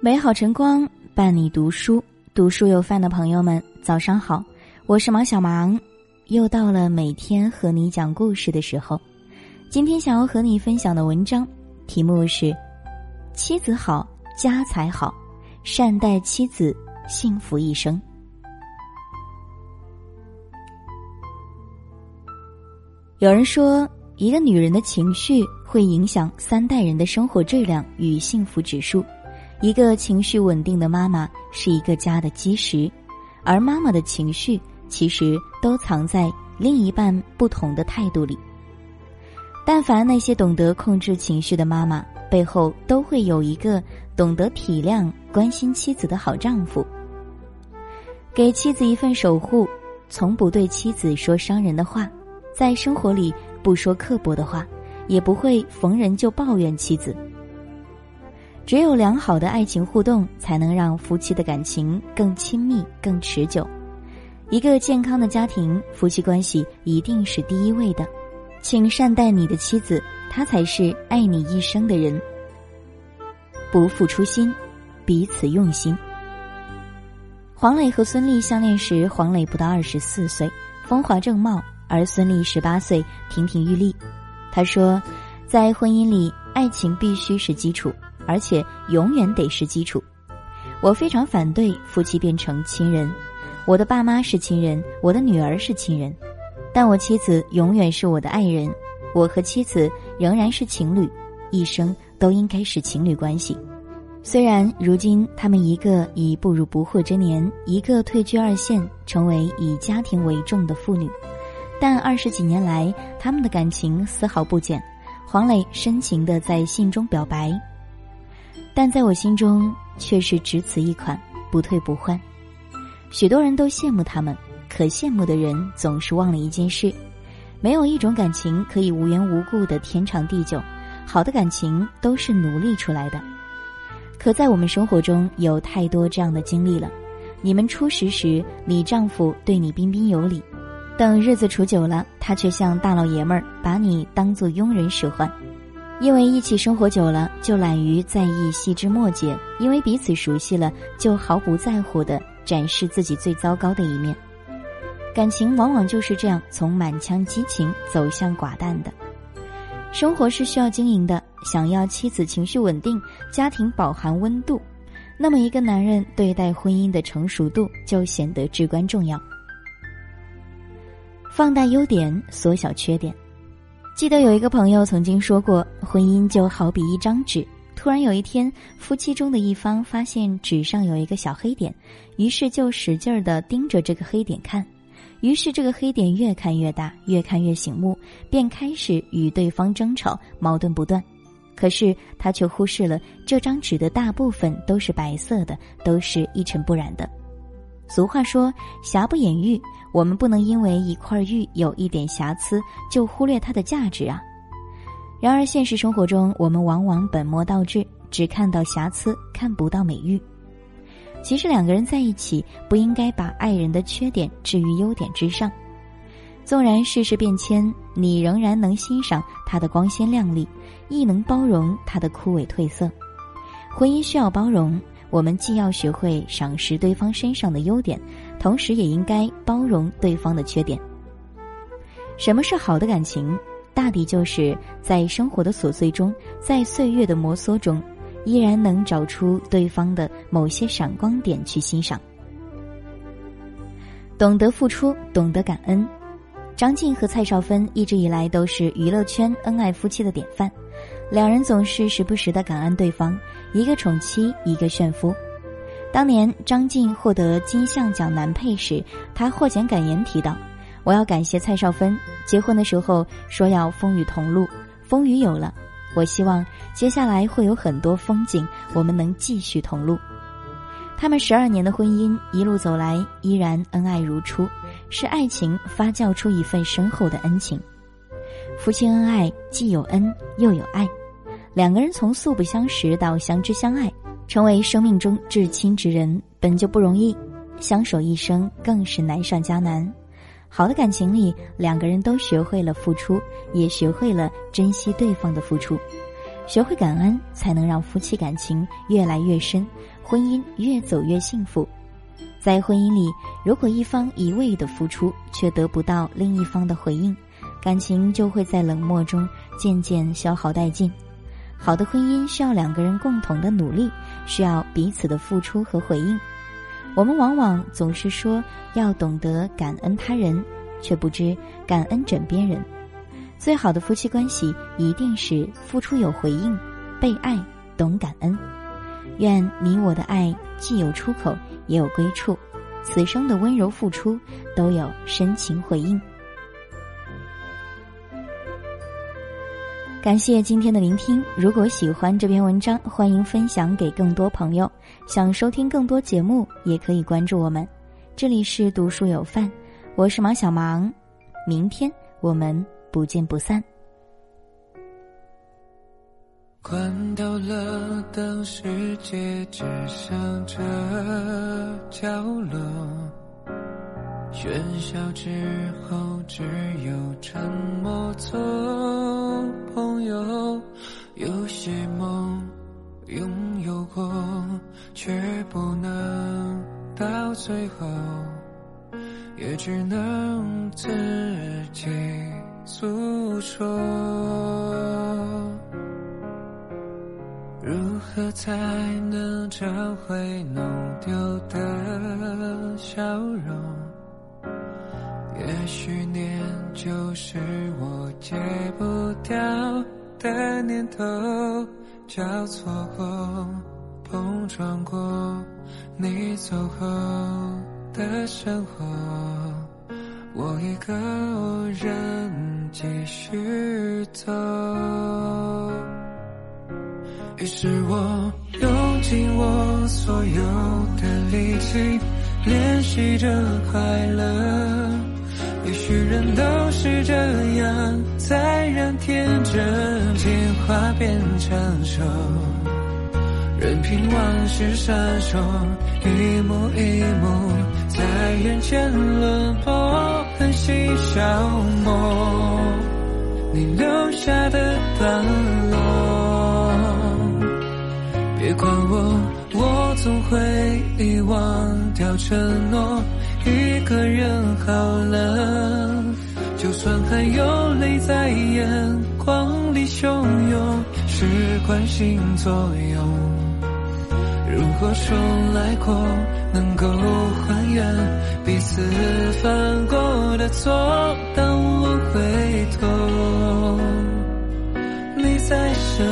美好晨光伴你读书，读书有饭的朋友们，早上好，我是毛小芒，又到了每天和你讲故事的时候。今天想要和你分享的文章题目是：妻子好，家财好，善待妻子，幸福一生。有人说，一个女人的情绪会影响三代人的生活质量与幸福指数。一个情绪稳定的妈妈是一个家的基石，而妈妈的情绪其实都藏在另一半不同的态度里。但凡那些懂得控制情绪的妈妈，背后都会有一个懂得体谅、关心妻子的好丈夫，给妻子一份守护，从不对妻子说伤人的话，在生活里不说刻薄的话，也不会逢人就抱怨妻子。只有良好的爱情互动，才能让夫妻的感情更亲密、更持久。一个健康的家庭，夫妻关系一定是第一位的。请善待你的妻子，她才是爱你一生的人。不负初心，彼此用心。黄磊和孙俪相恋时，黄磊不到二十四岁，风华正茂；而孙俪十八岁，亭亭玉立。他说，在婚姻里，爱情必须是基础。而且永远得是基础。我非常反对夫妻变成亲人。我的爸妈是亲人，我的女儿是亲人，但我妻子永远是我的爱人。我和妻子仍然是情侣，一生都应该是情侣关系。虽然如今他们一个已步入不惑之年，一个退居二线，成为以家庭为重的妇女，但二十几年来，他们的感情丝毫不减。黄磊深情的在信中表白。但在我心中却是只此一款，不退不换。许多人都羡慕他们，可羡慕的人总是忘了一件事：没有一种感情可以无缘无故的天长地久，好的感情都是努力出来的。可在我们生活中有太多这样的经历了：你们初识时，你丈夫对你彬彬有礼；等日子处久了，他却像大老爷们儿，把你当做佣人使唤。因为一起生活久了，就懒于在意细枝末节；因为彼此熟悉了，就毫不在乎的展示自己最糟糕的一面。感情往往就是这样，从满腔激情走向寡淡的。生活是需要经营的，想要妻子情绪稳定，家庭饱含温度，那么一个男人对待婚姻的成熟度就显得至关重要。放大优点，缩小缺点。记得有一个朋友曾经说过，婚姻就好比一张纸。突然有一天，夫妻中的一方发现纸上有一个小黑点，于是就使劲儿的盯着这个黑点看。于是这个黑点越看越大，越看越醒目，便开始与对方争吵，矛盾不断。可是他却忽视了这张纸的大部分都是白色的，都是一尘不染的。俗话说“瑕不掩瑜”，我们不能因为一块玉有一点瑕疵就忽略它的价值啊。然而现实生活中，我们往往本末倒置，只看到瑕疵，看不到美玉。其实两个人在一起，不应该把爱人的缺点置于优点之上。纵然世事变迁，你仍然能欣赏他的光鲜亮丽，亦能包容他的枯萎褪色。婚姻需要包容。我们既要学会赏识对方身上的优点，同时也应该包容对方的缺点。什么是好的感情？大抵就是在生活的琐碎中，在岁月的摩挲中，依然能找出对方的某些闪光点去欣赏。懂得付出，懂得感恩。张晋和蔡少芬一直以来都是娱乐圈恩爱夫妻的典范。两人总是时不时的感恩对方，一个宠妻，一个炫夫。当年张晋获得金像奖男配时，他获奖感言提到：“我要感谢蔡少芬，结婚的时候说要风雨同路，风雨有了，我希望接下来会有很多风景，我们能继续同路。”他们十二年的婚姻一路走来，依然恩爱如初，是爱情发酵出一份深厚的恩情。夫妻恩爱，既有恩又有爱，两个人从素不相识到相知相爱，成为生命中至亲之人，本就不容易，相守一生更是难上加难。好的感情里，两个人都学会了付出，也学会了珍惜对方的付出，学会感恩，才能让夫妻感情越来越深，婚姻越走越幸福。在婚姻里，如果一方一味的付出，却得不到另一方的回应，感情就会在冷漠中渐渐消耗殆尽。好的婚姻需要两个人共同的努力，需要彼此的付出和回应。我们往往总是说要懂得感恩他人，却不知感恩枕边人。最好的夫妻关系一定是付出有回应，被爱懂感恩。愿你我的爱既有出口，也有归处，此生的温柔付出都有深情回应。感谢今天的聆听。如果喜欢这篇文章，欢迎分享给更多朋友。想收听更多节目，也可以关注我们。这里是读书有范，我是马小芒。明天我们不见不散。关掉了灯，世界只剩这角落。喧嚣之后，只有沉默做朋友。有些梦拥有过，却不能到最后，也只能自己诉说。如何才能找回弄丢的笑容？也许念就是我戒不掉的念头，交错过，碰撞过，你走后的生活，我一个人继续走。于是我用尽我所有的力气，练习着快乐。也许人都是这样，在让天真进化变成熟，任凭往事闪烁，一幕一幕在眼前轮播，狠心消磨你留下的段落。别管我，我总会遗忘掉承诺。一个人好了，就算还有泪在眼眶里汹涌，是惯性作用。如果说来过能够还原彼此犯过的错，当我回头，你在身